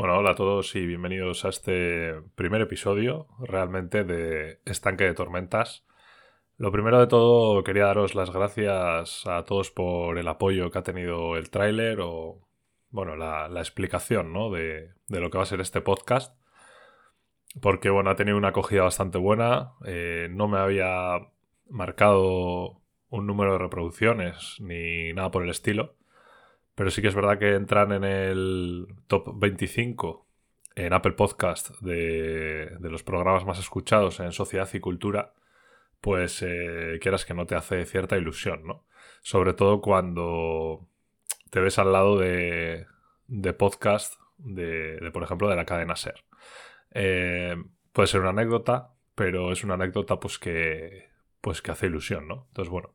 Bueno, hola a todos y bienvenidos a este primer episodio realmente de Estanque de Tormentas. Lo primero de todo, quería daros las gracias a todos por el apoyo que ha tenido el tráiler o, bueno, la, explicación ¿no? de, lo que va a ser este podcast. Porque, bueno, ha tenido una acogida bastante buena. Eh, no me había marcado un número de reproducciones ni nada por el estilo. Pero sí que es verdad que entran en el top 25 en Apple Podcast de, los programas más escuchados en sociedad y cultura, pues eh, quieras que no te hace cierta ilusión, ¿no? Sobre todo cuando te ves al lado de, de podcast de, por ejemplo, de la cadena SER. Eh, puede ser una anécdota, pero es una anécdota pues que, pues que hace ilusión, ¿no? Entonces, bueno,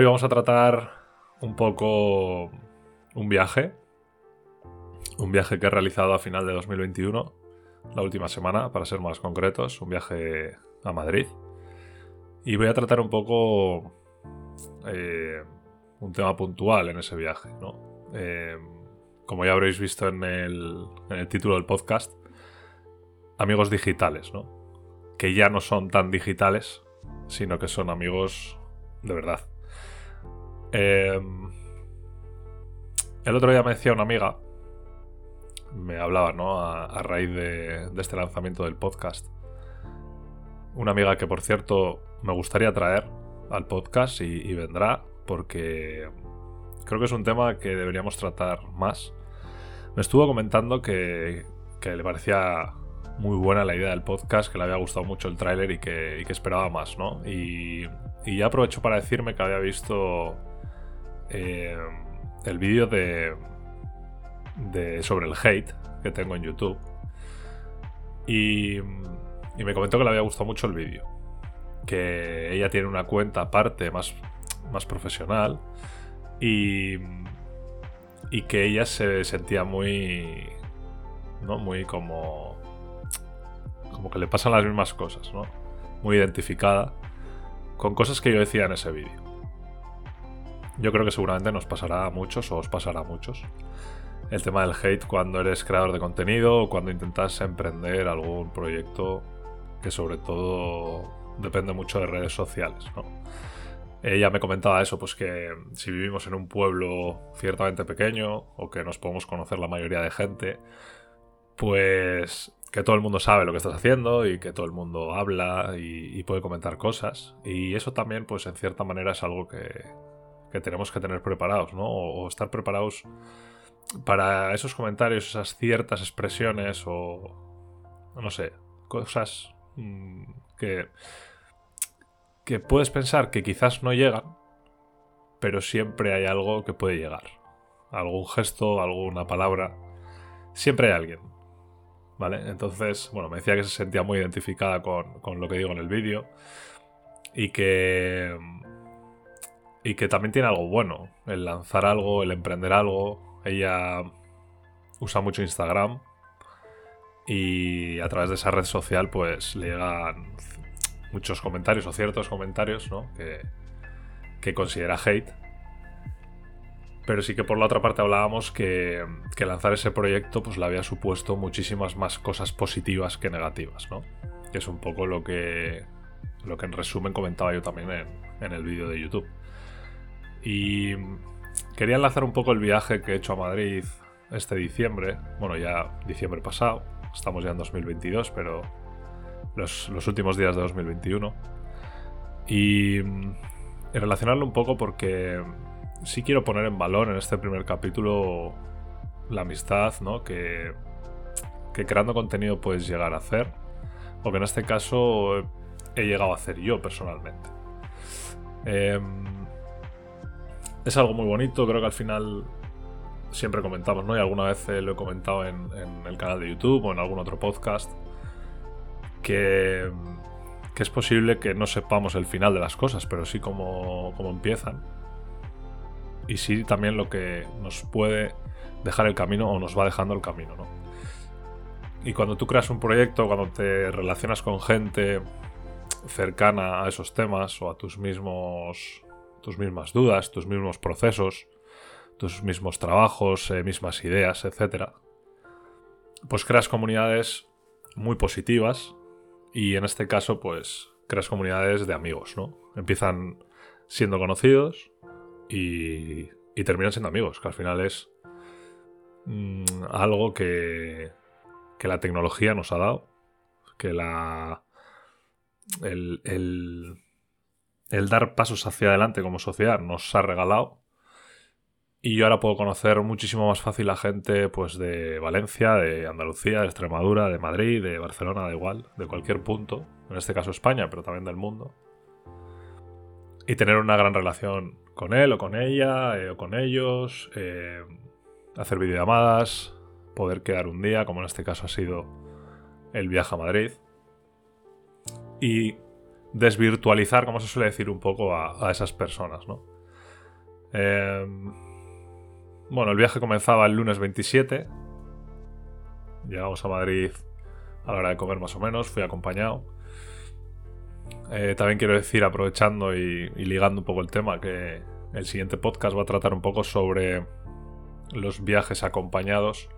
Hoy vamos a tratar un poco un viaje. Un viaje que he realizado a final de 2021, la última semana, para ser más concretos. Un viaje a Madrid. Y voy a tratar un poco eh, un tema puntual en ese viaje. Eh, como ya habréis visto en el, en el título del podcast, amigos digitales, ¿no? Que ya no son tan digitales, sino que son amigos de verdad. Em, el otro día me decía una amiga, me hablaba, ¿no? A, raíz de, este lanzamiento del podcast. Una amiga que, por cierto, me gustaría traer al podcast y, vendrá, porque creo que es un tema que deberíamos tratar más. Me estuvo comentando que, le parecía muy buena la idea del podcast, que le había gustado mucho el tráiler y que, esperaba más, ¿no? Y, y ya aprovecho para decirme que había visto eh, el vídeo de, sobre el hate que tengo en YouTube. Y, y me comentó que le había gustado mucho el vídeo. Que ella tiene una cuenta aparte más, más profesional. Y, y que ella se sentía muy. ¿no? Muy como. Como que le pasan las mismas cosas, ¿no? Muy identificada con cosas que yo decía en ese vídeo. Yo creo que seguramente nos pasará a muchos o os pasará a muchos. El tema del hate cuando eres creador de contenido o cuando intentas emprender algún proyecto que sobre todo depende mucho de redes sociales. Ella me comentaba eso, pues que si vivimos en un pueblo ciertamente pequeño o que nos podemos conocer la mayoría de gente, pues que todo el mundo sabe lo que estás haciendo y que todo el mundo habla y, y puede comentar cosas. Y eso también, pues en cierta manera es algo que, que tenemos que tener preparados, ¿no? O, estar preparados para esos comentarios, esas ciertas expresiones o, no sé, cosas mm, que, que puedes pensar que quizás no llegan, pero siempre hay algo que puede llegar. Algún gesto, alguna palabra. Siempre hay alguien. ¿Vale? Entonces, bueno, me decía que se sentía muy identificada con, con lo que digo en el vídeo. Y que y que también tiene algo bueno, el lanzar algo, el emprender algo. Ella usa mucho Instagram y a través de esa red social pues le llegan muchos comentarios o ciertos comentarios ¿no? que, que considera hate. Pero sí que por la otra parte hablábamos que, que, lanzar ese proyecto pues le había supuesto muchísimas más cosas positivas que negativas, ¿no? Que es un poco lo que, lo que en resumen comentaba yo también en, en el vídeo de YouTube. Y quería enlazar un poco el viaje que he hecho a Madrid este diciembre. Bueno, ya diciembre pasado. Estamos ya en 2022, pero los, últimos días de 2021. Y, relacionarlo un poco porque sí quiero poner en valor en este primer capítulo la amistad, ¿no? Que, que creando contenido puedes llegar a hacer. O que en este caso he llegado a hacer yo personalmente. Em, es algo muy bonito, creo que al final siempre comentamos, ¿no? Y alguna vez eh, lo he comentado en, el canal de YouTube o en algún otro podcast, que, que, es posible que no sepamos el final de las cosas, pero sí cómo, cómo empiezan. Y sí también lo que nos puede dejar el camino o nos va dejando el camino, ¿no? Y cuando tú creas un proyecto, cuando te relacionas con gente cercana a esos temas o a tus mismos tus mismas dudas, tus mismos procesos, tus mismos trabajos, eh, mismas ideas, etc. Pues creas comunidades muy positivas y en este caso pues creas comunidades de amigos, ¿no? Empiezan siendo conocidos y, y terminan siendo amigos, que al final es mm, algo que, que la tecnología nos ha dado, que la... el, el dar pasos hacia adelante como sociedad nos ha regalado. Y yo ahora puedo conocer muchísimo más fácil a gente pues de Valencia, de Andalucía, de Extremadura, de Madrid, de Barcelona, da igual, de cualquier punto, en este caso España, pero también del mundo. Y tener una gran relación con él o con ella eh, o con ellos, eh, hacer videollamadas, poder quedar un día, como en este caso ha sido el viaje a Madrid. Y desvirtualizar, como se suele decir un poco, a, esas personas, ¿no? Em, bueno, el viaje comenzaba el lunes 27. Llegamos a Madrid a la hora de comer más o menos, fui acompañado. Eh, también quiero decir, aprovechando y, ligando un poco el tema, que el siguiente podcast va a tratar un poco sobre los viajes acompañados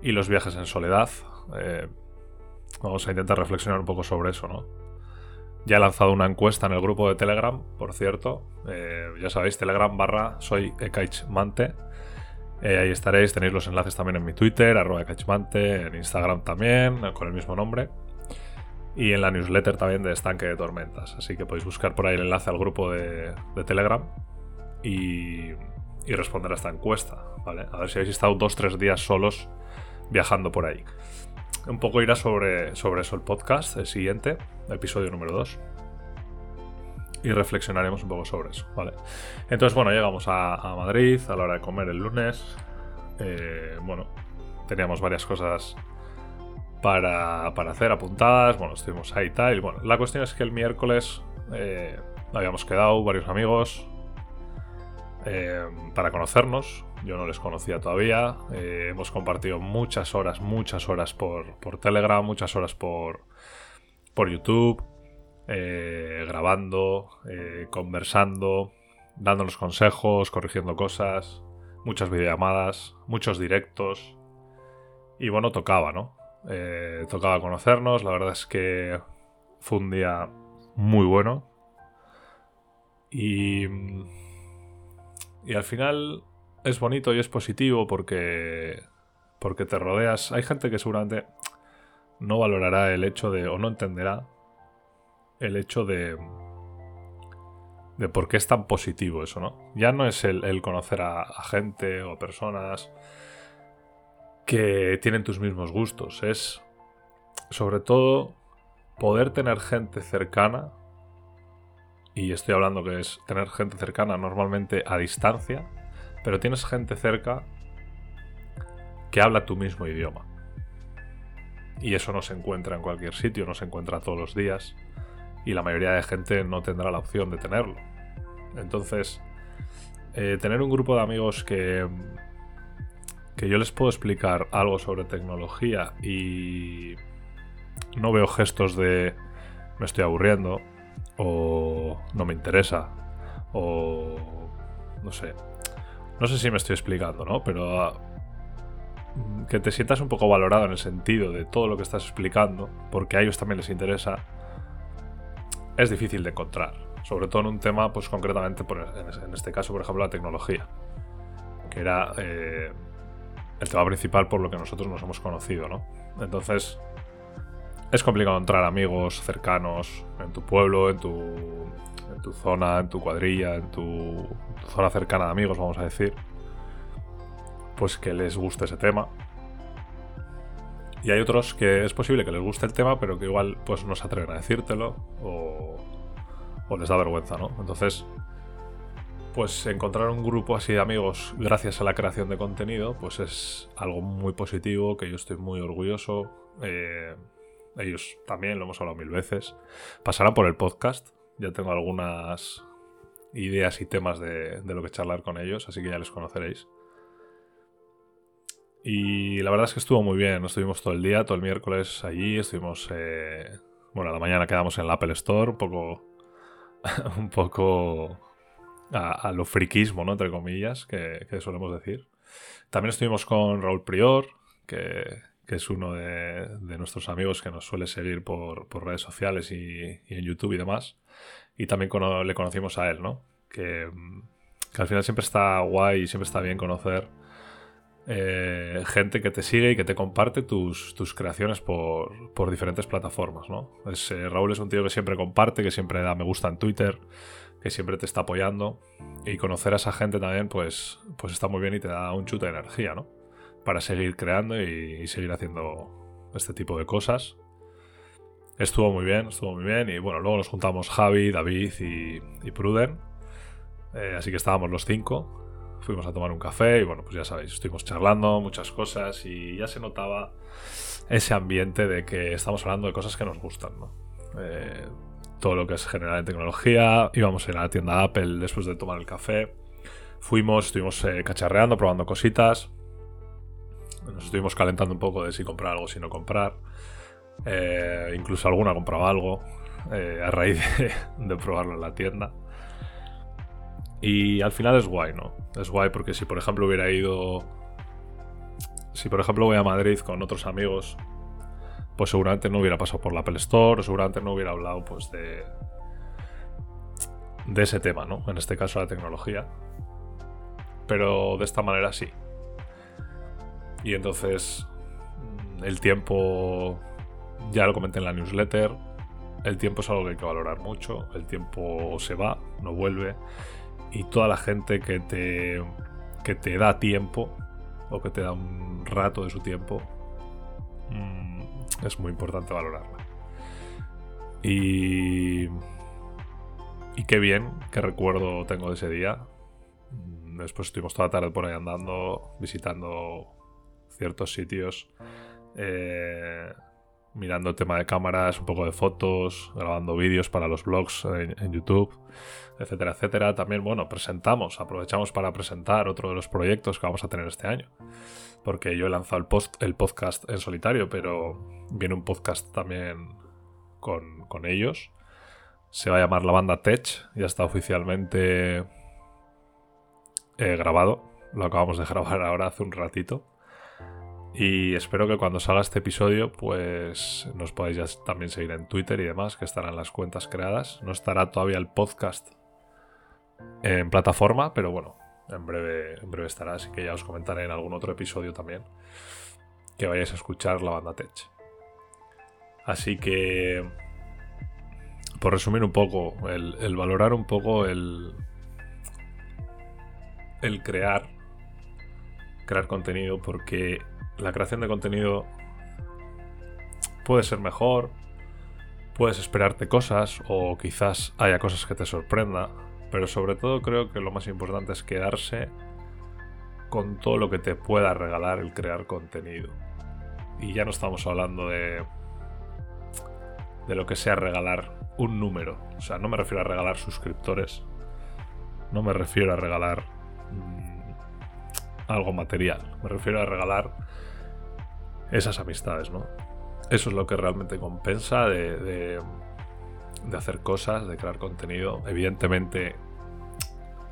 y los viajes en soledad. Eh, vamos a intentar reflexionar un poco sobre eso, ¿no? Ya he lanzado una encuesta en el grupo de Telegram, por cierto. Eh, ya sabéis, Telegram barra soy Ekaich eh, ahí estaréis, tenéis los enlaces también en mi Twitter, arroba Ekaichmante, en Instagram también, con el mismo nombre. Y en la newsletter también de Estanque de Tormentas. Así que podéis buscar por ahí el enlace al grupo de, Telegram y, responder a esta encuesta. ¿vale? A ver si habéis estado dos tres días solos viajando por ahí un poco irá sobre, sobre eso el podcast, el siguiente, episodio número 2. Y reflexionaremos un poco sobre eso, ¿vale? Entonces, bueno, llegamos a, Madrid a la hora de comer el lunes. Eh, bueno, teníamos varias cosas para, hacer apuntadas. Bueno, estuvimos ahí y tal. Bueno, la cuestión es que el miércoles eh, habíamos quedado varios amigos eh, para conocernos. Yo no les conocía todavía. Eh, hemos compartido muchas horas, muchas horas por, Telegram, muchas horas por, por YouTube, eh, grabando, conversando, dándonos consejos, corrigiendo cosas, muchas videollamadas, muchos directos. Y bueno, tocaba, ¿no? tocaba conocernos. La verdad es que fue un día muy bueno. Y y al final es bonito y es positivo porque, porque te rodeas. Hay gente que seguramente no valorará el hecho de, o no entenderá el hecho de, de por qué es tan positivo eso, ¿no? Ya no es el, conocer a, gente o personas que tienen tus mismos gustos, es sobre todo poder tener gente cercana y estoy hablando que es tener gente cercana normalmente a distancia, pero tienes gente cerca que habla tu mismo idioma. Y eso no se encuentra en cualquier sitio, no se encuentra todos los días, y la mayoría de gente no tendrá la opción de tenerlo. Entonces, eh, tener un grupo de amigos que, que yo les puedo explicar algo sobre tecnología y no veo gestos de me estoy aburriendo, o no me interesa, o no sé. No sé si me estoy explicando, ¿no? Pero ah, que te sientas un poco valorado en el sentido de todo lo que estás explicando, porque a ellos también les interesa, es difícil de encontrar. Sobre todo en un tema, pues concretamente, en este caso, por ejemplo, la tecnología, que era eh, el tema principal por lo que nosotros nos hemos conocido, ¿no? Entonces, es complicado entrar amigos cercanos en tu pueblo, en tu, en tu zona, en tu cuadrilla, en tu, zona cercana de amigos, vamos a decir. Pues que les guste ese tema. Y hay otros que es posible que les guste el tema, pero que igual pues no se atreven a decírtelo o, o les da vergüenza, ¿no? Entonces, pues encontrar un grupo así de amigos gracias a la creación de contenido, pues es algo muy positivo, que yo estoy muy orgulloso. Eh, ellos también, lo hemos hablado mil veces. Pasarán por el podcast, ya tengo algunas ideas y temas de, lo que charlar con ellos, así que ya les conoceréis. Y la verdad es que estuvo muy bien, estuvimos todo el día, todo el miércoles allí, estuvimos... Eh, bueno, a la mañana quedamos en la Apple Store, un poco... un poco a, lo friquismo, ¿no? Entre comillas, que, solemos decir. También estuvimos con Raúl Prior, que, es uno de, nuestros amigos que nos suele seguir por, redes sociales y, en YouTube y demás. Y también le conocimos a él, ¿no? Que, al final siempre está guay y siempre está bien conocer eh, gente que te sigue y que te comparte tus, creaciones por, diferentes plataformas, ¿no? Eh, Raúl es un tío que siempre comparte, que siempre da me gusta en Twitter, que siempre te está apoyando. Y conocer a esa gente también, pues, pues está muy bien y te da un chute de energía, ¿no? Para seguir creando y, seguir haciendo este tipo de cosas. Estuvo muy bien, estuvo muy bien. Y bueno, luego nos juntamos Javi, David y, Pruden. Eh, así que estábamos los cinco. Fuimos a tomar un café y bueno, pues ya sabéis, estuvimos charlando muchas cosas y ya se notaba ese ambiente de que estamos hablando de cosas que nos gustan, ¿no? Eh, todo lo que es general en tecnología. Íbamos a la tienda Apple después de tomar el café. Fuimos, estuvimos eh, cacharreando, probando cositas. Nos estuvimos calentando un poco de si comprar algo, si no comprar. Eh, incluso alguna compraba algo eh, a raíz de, probarlo en la tienda. Y al final es guay, ¿no? Es guay porque si por ejemplo hubiera ido... Si por ejemplo voy a Madrid con otros amigos pues seguramente no hubiera pasado por la Apple Store, o seguramente no hubiera hablado pues de, de ese tema, ¿no? En este caso la tecnología. Pero de esta manera sí. Y entonces mm, el tiempo, ya lo comenté en la newsletter, el tiempo es algo que hay que valorar mucho, el tiempo se va, no vuelve, y toda la gente que te, que te da tiempo, o que te da un rato de su tiempo, mmm, es muy importante valorarla. Y. Y qué bien, qué recuerdo tengo de ese día. Mm, después estuvimos toda la tarde por ahí andando, visitando ciertos sitios, eh, mirando tema de cámaras, un poco de fotos, grabando vídeos para los blogs en, YouTube, etcétera, etcétera. También, bueno, presentamos, aprovechamos para presentar otro de los proyectos que vamos a tener este año porque yo he lanzado el, post, el podcast en solitario, pero viene un podcast también con, ellos. Se va a llamar La Banda Tech, ya está oficialmente eh, grabado. Lo acabamos de grabar ahora hace un ratito. Y espero que cuando salga este episodio, pues nos podáis también seguir en Twitter y demás, que estarán las cuentas creadas. No estará todavía el podcast en plataforma, pero bueno, en breve, en breve estará, así que ya os comentaré en algún otro episodio también que vayáis a escuchar la banda Tech. Así que, por resumir un poco, el, valorar un poco el, el crear, crear contenido, porque la creación de contenido puede ser mejor, puedes esperarte cosas o quizás haya cosas que te sorprenda pero sobre todo creo que lo más importante es quedarse con todo lo que te pueda regalar el crear contenido. Y ya no estamos hablando de de lo que sea regalar un número. O sea, no me refiero a regalar suscriptores. No me refiero a regalar mm, algo material. Me refiero a regalar esas amistades, ¿no? Eso es lo que realmente compensa de hacer cosas, de crear contenido. Evidentemente,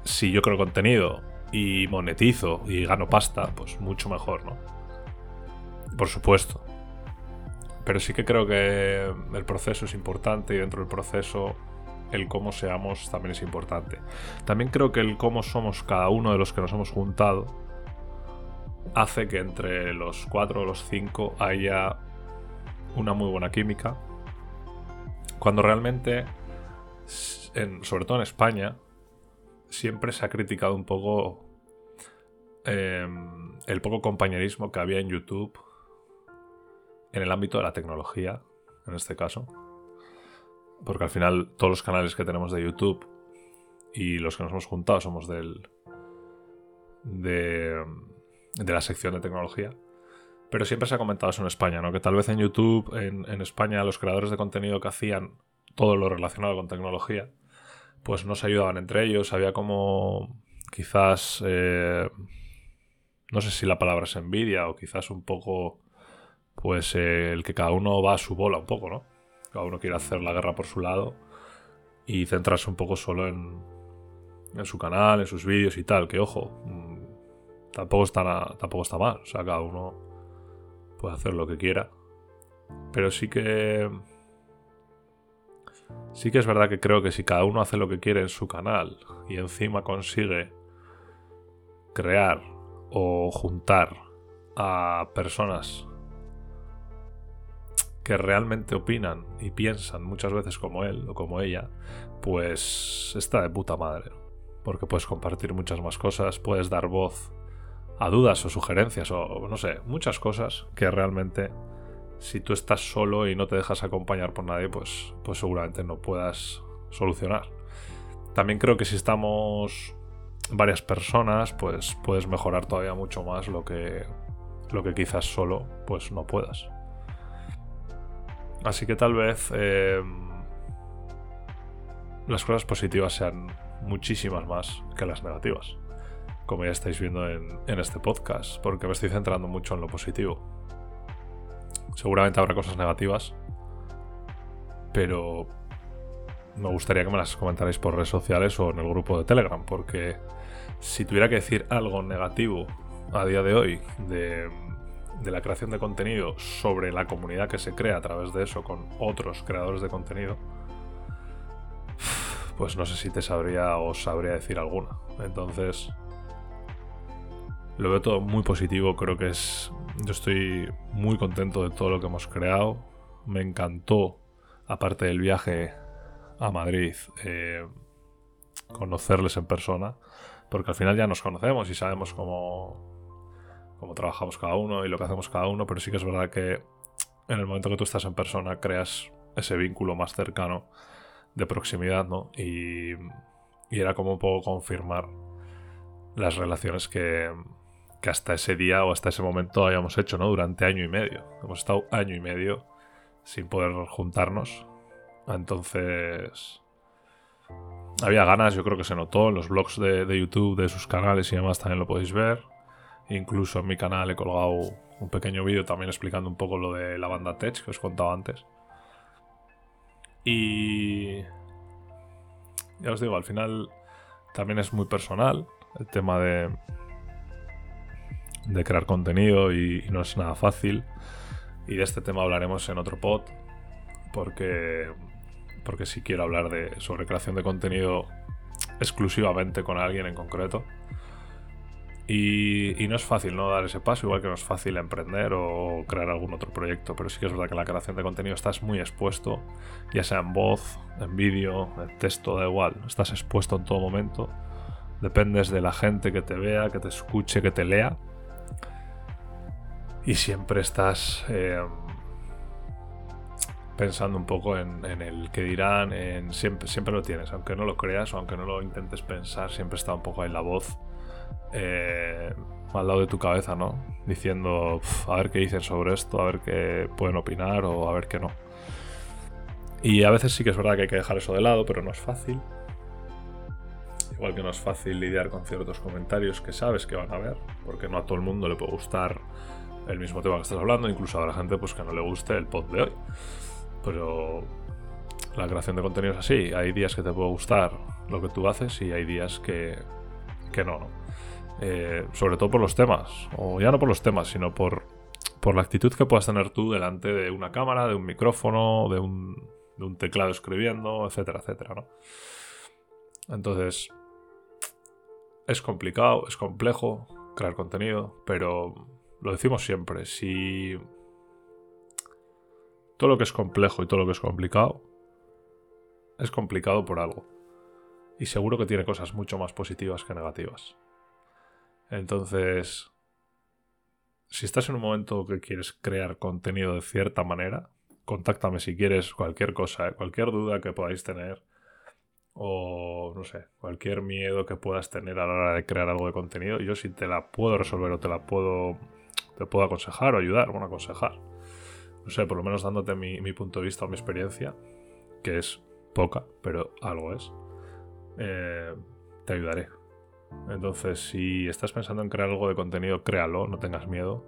si yo creo contenido y monetizo y gano pasta, pues mucho mejor, ¿no? Por supuesto. Pero sí que creo que el proceso es importante y dentro del proceso el cómo seamos también es importante. También creo que el cómo somos cada uno de los que nos hemos juntado hace que entre los cuatro o los cinco haya una muy buena química cuando realmente, sobre todo en España, siempre se ha criticado un poco em, el poco compañerismo que había en YouTube en el ámbito de la tecnología, en este caso. porque al final todos los canales que tenemos de YouTube y los que nos hemos juntado somos del de, de la sección de tecnología. Pero siempre se ha comentado eso en España, ¿no? Que tal vez en YouTube, en, en España, los creadores de contenido que hacían todo lo relacionado con tecnología, pues no se ayudaban entre ellos. Había como quizás, eh, no sé si la palabra es envidia o quizás un poco, pues eh, el que cada uno va a su bola un poco, ¿no? Cada uno quiere hacer la guerra por su lado y centrarse un poco solo en, en su canal, en sus vídeos y tal. Que ojo, tampoco está, tampoco está mal. O sea, cada uno puede hacer lo que quiera. Pero sí que... Sí que es verdad que creo que si cada uno hace lo que quiere en su canal y encima consigue crear o juntar a personas que realmente opinan y piensan muchas veces como él o como ella, pues está de puta madre. Porque puedes compartir muchas más cosas, puedes dar voz a dudas o sugerencias o no sé, muchas cosas que realmente si tú estás solo y no te dejas acompañar por nadie, pues, pues seguramente no puedas solucionar. También creo que si estamos varias personas, pues puedes mejorar todavía mucho más lo que, lo que quizás solo pues no puedas. Así que tal vez eh, las cosas positivas sean muchísimas más que las negativas como ya estáis viendo en, este podcast, porque me estoy centrando mucho en lo positivo. Seguramente habrá cosas negativas, pero me gustaría que me las comentarais por redes sociales o en el grupo de Telegram, porque si tuviera que decir algo negativo a día de hoy de, de, la creación de contenido sobre la comunidad que se crea a través de eso con otros creadores de contenido, pues no sé si te sabría o sabría decir alguna. Entonces, lo veo todo muy positivo, creo que es... Yo estoy muy contento de todo lo que hemos creado. Me encantó, aparte del viaje a Madrid, eh, conocerles en persona, porque al final ya nos conocemos y sabemos cómo, cómo trabajamos cada uno y lo que hacemos cada uno, pero sí que es verdad que en el momento que tú estás en persona creas ese vínculo más cercano de proximidad, ¿no? Y, y era como un poco confirmar las relaciones que, que hasta ese día o hasta ese momento habíamos hecho, ¿no? Durante año y medio. Hemos estado año y medio sin poder juntarnos. Entonces... Había ganas, yo creo que se notó en los blogs de, YouTube, de sus canales y demás, también lo podéis ver. Incluso en mi canal he colgado un pequeño vídeo también explicando un poco lo de la banda Tech que os contaba antes. Y... Ya os digo, al final también es muy personal el tema de, de crear contenido y, no es nada fácil. Y de este tema hablaremos en otro pod, porque, porque si quiero hablar de, sobre creación de contenido exclusivamente con alguien en concreto. Y, no es fácil no dar ese paso, igual que no es fácil emprender o crear algún otro proyecto, pero sí que es verdad que la creación de contenido estás muy expuesto, ya sea en voz, en vídeo, en texto, da igual, estás expuesto en todo momento, dependes de la gente que te vea, que te escuche, que te lea, y siempre estás eh, pensando un poco en, el que dirán, siempre, siempre lo tienes, aunque no lo creas o aunque no lo intentes pensar, siempre está un poco ahí la voz eh, al lado de tu cabeza, ¿no? Diciendo, a ver qué dicen sobre esto, a ver qué pueden opinar o a ver qué no. Y a veces sí que es verdad que hay que dejar eso de lado, pero no es fácil. Igual que no es fácil lidiar con ciertos comentarios que sabes que van a ver, porque no a todo el mundo le puede gustar el mismo tema que estás hablando, incluso la gente pues, que no le guste el pod de hoy. Pero la creación de contenido es así. Hay días que te puede gustar lo que tú haces y hay días que, que no. Eh, sobre todo por los temas, o ya no por los temas, sino por, por la actitud que puedas tener tú delante de una cámara, de un micrófono, de un, de un teclado escribiendo, etcétera, etcétera. ¿no? Entonces, es complicado, es complejo crear contenido, pero lo decimos siempre, si todo lo que es complejo y todo lo que es complicado es complicado por algo. Y seguro que tiene cosas mucho más positivas que negativas. Entonces, si estás en un momento que quieres crear contenido de cierta manera, contáctame si quieres cualquier cosa, ¿eh? cualquier duda que podáis tener o no sé, cualquier miedo que puedas tener a la hora de crear algo de contenido, yo si te la puedo resolver o te la puedo te puedo aconsejar o ayudar, bueno, aconsejar. No sé, por lo menos dándote mi, punto de vista o mi experiencia, que es poca, pero algo es, eh, te ayudaré. Entonces, si estás pensando en crear algo de contenido, créalo, no tengas miedo.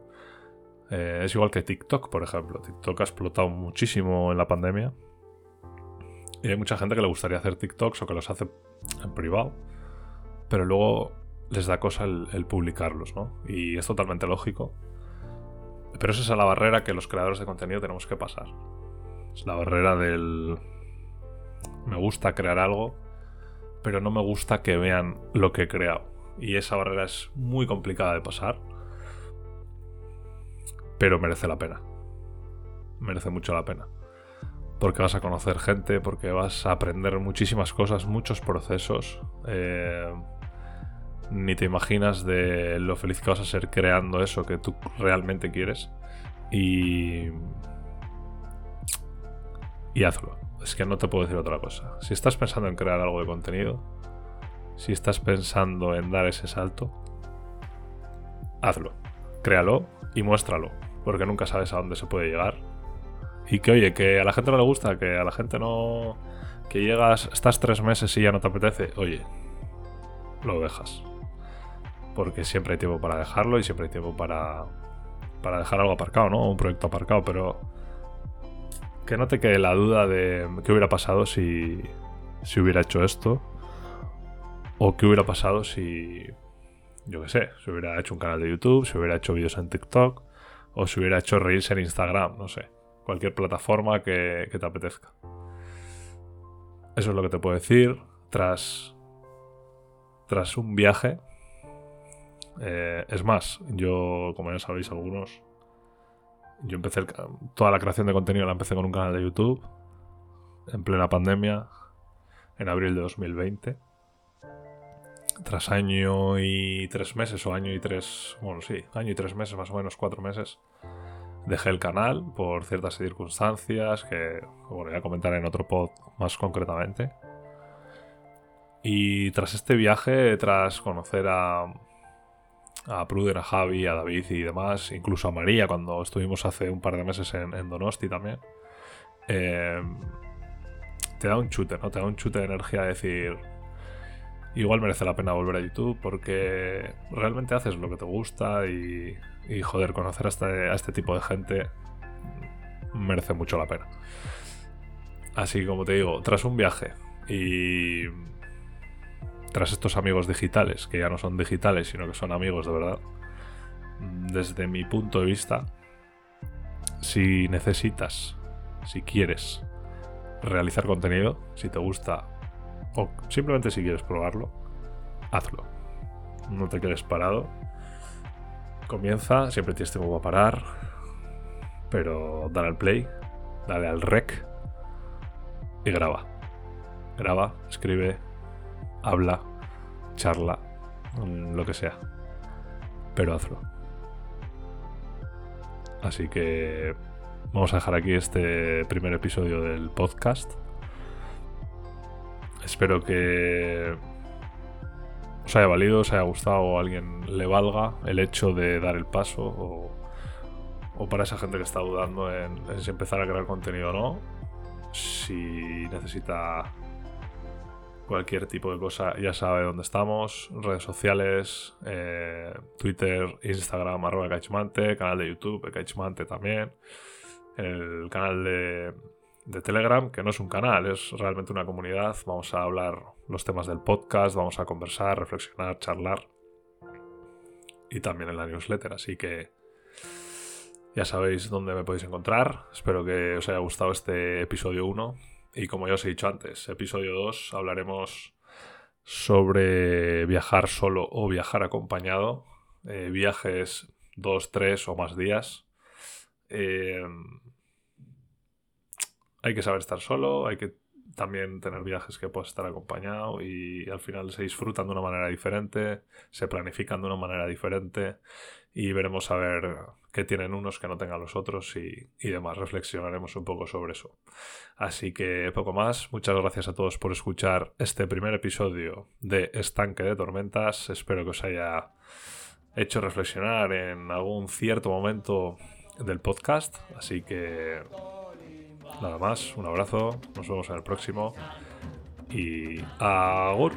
Eh, es igual que TikTok, por ejemplo. TikTok ha explotado muchísimo en la pandemia. Y hay mucha gente que le gustaría hacer TikToks o que los hace en privado. Pero luego les da cosa el, publicarlos, ¿no? Y es totalmente lógico. Pero esa es la barrera que los creadores de contenido tenemos que pasar. Es la barrera del... Me gusta crear algo, pero no me gusta que vean lo que he creado. Y esa barrera es muy complicada de pasar, pero merece la pena. Merece mucho la pena. Porque vas a conocer gente, porque vas a aprender muchísimas cosas, muchos procesos. Eh, ni te imaginas de lo feliz que vas a ser creando eso que tú realmente quieres. Y. Y hazlo. Es que no te puedo decir otra cosa. Si estás pensando en crear algo de contenido, si estás pensando en dar ese salto, hazlo. Créalo y muéstralo. Porque nunca sabes a dónde se puede llegar. Y que oye, que a la gente no le gusta, que a la gente no. que llegas, estás tres meses y ya no te apetece. Oye, lo dejas. Porque siempre hay tiempo para dejarlo y siempre hay tiempo para. para dejar algo aparcado, ¿no? Un proyecto aparcado, pero que no te quede la duda de qué hubiera pasado si, si hubiera hecho esto. O qué hubiera pasado si, yo qué sé, si hubiera hecho un canal de YouTube, si hubiera hecho vídeos en TikTok, o si hubiera hecho reels en Instagram, no sé. Cualquier plataforma que, te apetezca. Eso es lo que te puedo decir. Tras, tras un viaje. Eh, es más, yo, como ya sabéis algunos, yo empecé toda la creación de contenido la empecé con un canal de YouTube en plena pandemia en abril de 2020. Tras año y tres meses o año y tres, bueno sí, año y tres meses más o menos, cuatro meses, dejé el canal por ciertas circunstancias que voy a comentar en otro pod más concretamente. Y tras este viaje, tras conocer a, a Pruder, a Javi, a David y demás, incluso a María cuando estuvimos hace un par de meses en, Donosti también, eh, te da un chute, ¿no? Te da un chute de energía de decir, igual merece la pena volver a YouTube porque realmente haces lo que te gusta y, y joder, conocer a este, este tipo de gente merece mucho la pena. Así como te digo, tras un viaje y tras estos amigos digitales, que ya no son digitales, sino que son amigos de verdad, desde mi punto de vista, si necesitas, si quieres realizar contenido, si te gusta o simplemente si quieres probarlo, hazlo. No te quedes parado. Comienza, siempre tienes tiempo para parar, pero dale al play, dale al rec y graba. Graba, escribe, habla, charla, lo que sea. Pero hazlo. Así que vamos a dejar aquí este primer episodio del podcast. Espero que os haya valido, os haya gustado o a alguien le valga el hecho de dar el paso o, para esa gente que está dudando en, en si empezar a crear contenido o no. Si necesita cualquier tipo de cosa, ya sabe dónde estamos. Redes sociales, eh, Twitter, Instagram, arroba Caixmante, canal de YouTube, Caixmante también. El canal de, de Telegram, que no es un canal, es realmente una comunidad. Vamos a hablar los temas del podcast, vamos a conversar, reflexionar, charlar. Y también en la newsletter, así que ya sabéis dónde me podéis encontrar. Espero que os haya gustado este episodio 1 y como ya os he dicho antes, episodio 2 hablaremos sobre viajar solo o viajar acompañado. Eh, viajes dos, tres o más días. Eh, hay que saber estar solo, hay que también tener viajes que puedas estar acompañado y al final se disfrutan de una manera diferente, se planifican de una manera diferente y veremos a ver qué tienen unos que no tengan los otros y, y demás. Reflexionaremos un poco sobre eso. Así que poco más. Muchas gracias a todos por escuchar este primer episodio de Estanque de Tormentas. Espero que os haya hecho reflexionar en algún cierto momento del podcast. Así que nada más, un abrazo, nos vemos en el próximo y agur.